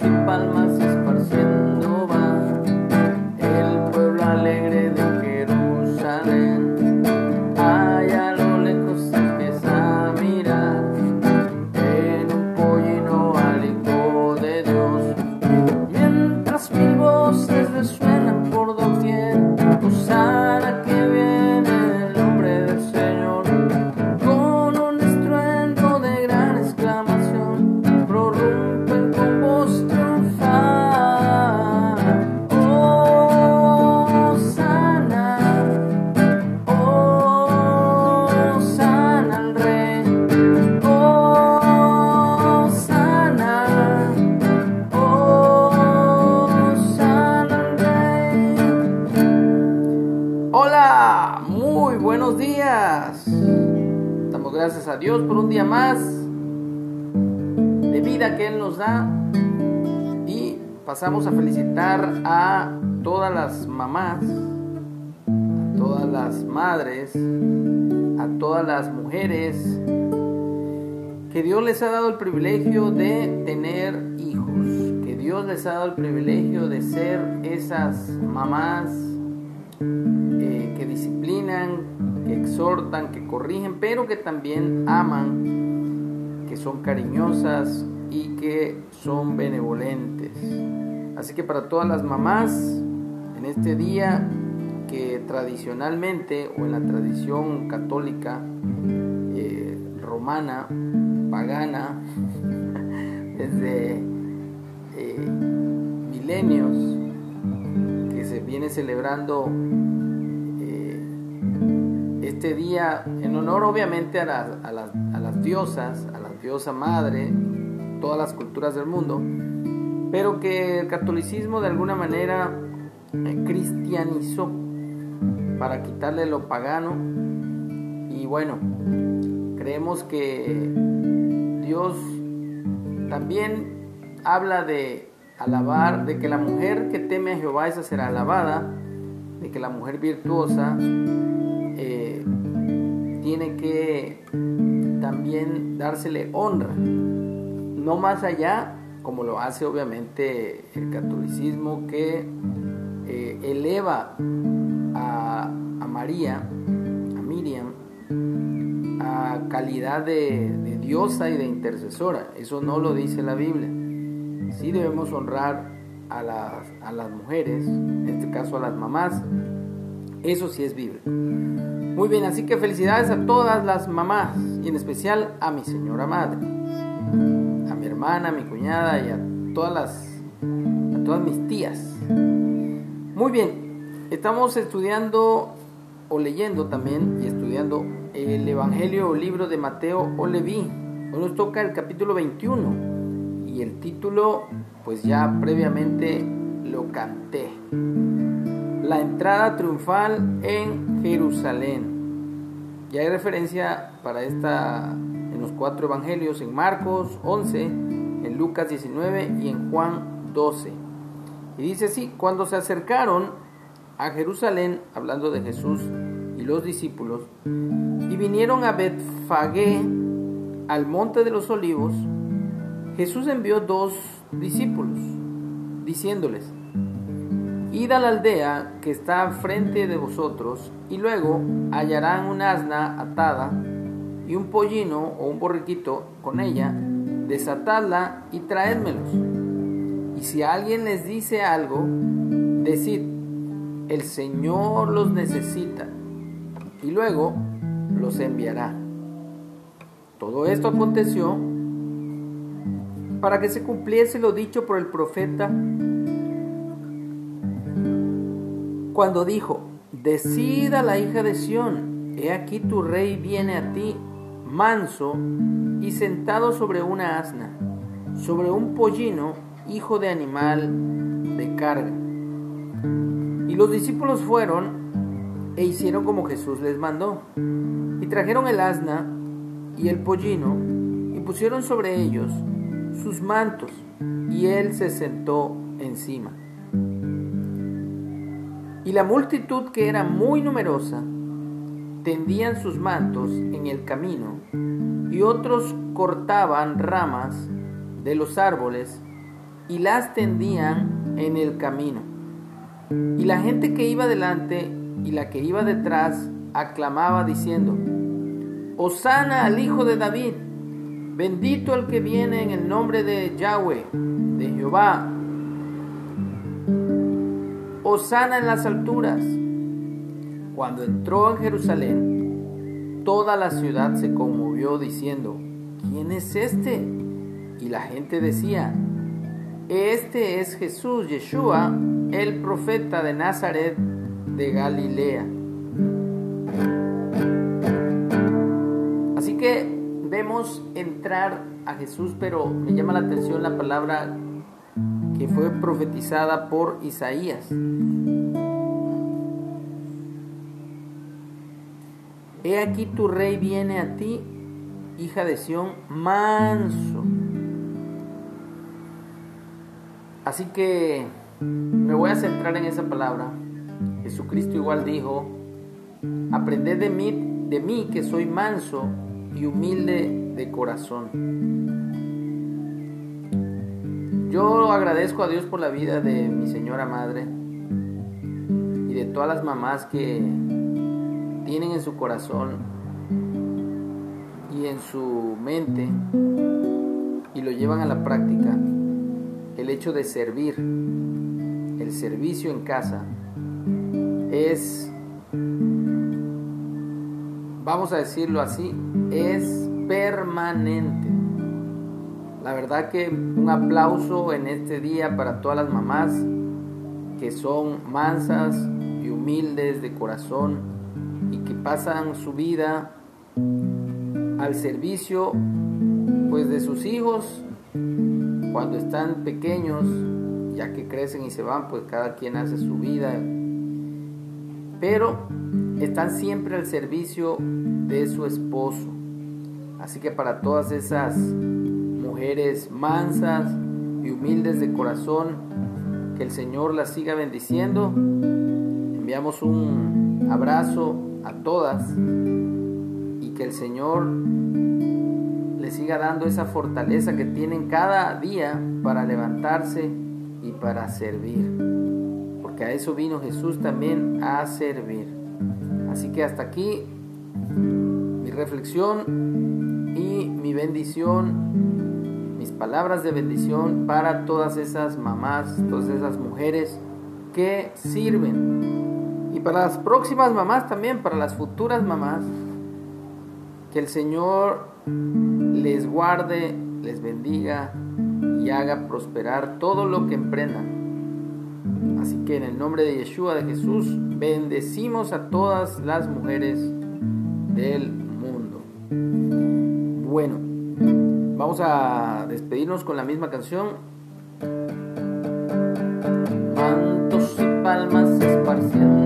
y palmas gracias a Dios por un día más de vida que Él nos da. Y pasamos a felicitar a todas las mamás, a todas las madres, a todas las mujeres que Dios les ha dado el privilegio de tener hijos, que Dios les ha dado el privilegio de ser esas mamás eh, que disciplinan, que exhortan, que corrigen, pero que también aman, que son cariñosas y que son benevolentes. Así que para todas las mamás, en este día que tradicionalmente o en la tradición católica eh, romana, pagana, desde eh, milenios, que se viene celebrando este día en honor obviamente a, las- diosas, a la diosa madre, todas las culturas del mundo, pero que el catolicismo de alguna manera eh, cristianizó para quitarle lo pagano. Y bueno, creemos que Dios también habla de alabar, de que la mujer que teme a Jehová esa será alabada, de que la mujer virtuosa tiene que también dársele honra, no más allá, como lo hace obviamente el catolicismo, que eh, eleva a, María, a Miriam, a calidad de, de diosa y de intercesora. Eso no lo dice la Biblia. Sí debemos honrar a las, a las mujeres, en este caso a las mamás. Eso sí es bíblico. Muy bien, así que felicidades a todas las mamás y en especial a mi señora madre, a mi hermana, a mi cuñada y a todas las a todas mis tías. Muy bien, estamos estudiando o leyendo también y estudiando el Evangelio o libro de Mateo o Leví. Hoy nos toca el capítulo 21 y el título pues ya previamente lo canté. La entrada triunfal en Jerusalén. Ya hay referencia para esta en los cuatro evangelios en Marcos 11, en Lucas 19 y en Juan 12. Y dice así, cuando se acercaron a Jerusalén, hablando de Jesús y los discípulos, y vinieron a Betfagé, al monte de los olivos, Jesús envió dos discípulos, diciéndoles, Id a la aldea que está frente de vosotros, y luego hallarán un asna atada y un pollino o un borriquito con ella, desatadla y traédmelos. Y si alguien les dice algo, decid, el Señor los necesita, y luego los enviará. Todo esto aconteció para que se cumpliese lo dicho por el profeta cuando dijo, decida la hija de Sión, he aquí tu rey viene a ti, manso y sentado sobre una asna, sobre un pollino, hijo de animal de carga. Y los discípulos fueron e hicieron como Jesús les mandó, y trajeron el asna y el pollino, y pusieron sobre ellos sus mantos, y él se sentó encima. Y la multitud que era muy numerosa tendían sus mantos en el camino y otros cortaban ramas de los árboles y las tendían en el camino. Y la gente que iba delante y la que iba detrás aclamaba diciendo, Osana al Hijo de David, bendito el que viene en el nombre de Yahweh, de Jehová. Osana en las alturas. Cuando entró en Jerusalén, toda la ciudad se conmovió diciendo, ¿quién es este? Y la gente decía, este es Jesús, Yeshua, el profeta de Nazaret de Galilea. Así que vemos entrar a Jesús, pero me llama la atención la palabra que fue profetizada por Isaías. He aquí tu rey viene a ti, hija de Sión, manso Así que me voy a centrar en esa palabra. Jesucristo igual dijo, aprended de mí, de mí que soy manso y humilde de corazón. Yo agradezco a Dios por la vida de mi señora madre y de todas las mamás que tienen en su corazón y en su mente y lo llevan a la práctica el hecho de servir, el servicio en casa, es, vamos a decirlo así, es permanente. La verdad que un aplauso en este día para todas las mamás que son mansas y humildes de corazón y que pasan su vida al servicio pues de sus hijos cuando están pequeños, ya que crecen y se van, pues cada quien hace su vida. Pero están siempre al servicio de su esposo. Así que para todas esas mujeres mansas y humildes de corazón, que el Señor las siga bendiciendo. Enviamos un abrazo a todas y que el Señor siga dando esa fortaleza que tienen cada día para levantarse y para servir. Porque a eso vino Jesús también a servir. Así que hasta aquí mi reflexión y mi bendición, palabras de bendición para todas esas mamás, todas esas mujeres que sirven. Y para las próximas mamás también, para las futuras mamás, que el Señor les guarde, les bendiga y haga prosperar todo lo que emprendan. Así que en el nombre de Yeshua de Jesús, bendecimos a todas las mujeres del mundo. Bueno, vamos a despedirnos con la misma canción. Mantos y palmas esparciendo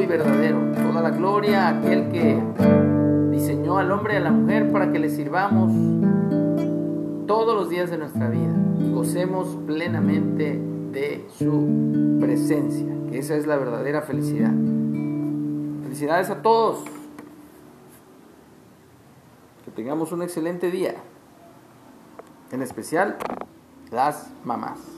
y verdadero. Toda la gloria a aquel que diseñó al hombre y a la mujer para que le sirvamos todos los días de nuestra vida y gocemos plenamente de su presencia, que esa es la verdadera felicidad. Felicidades a todos. Que tengamos un excelente día. En especial las mamás.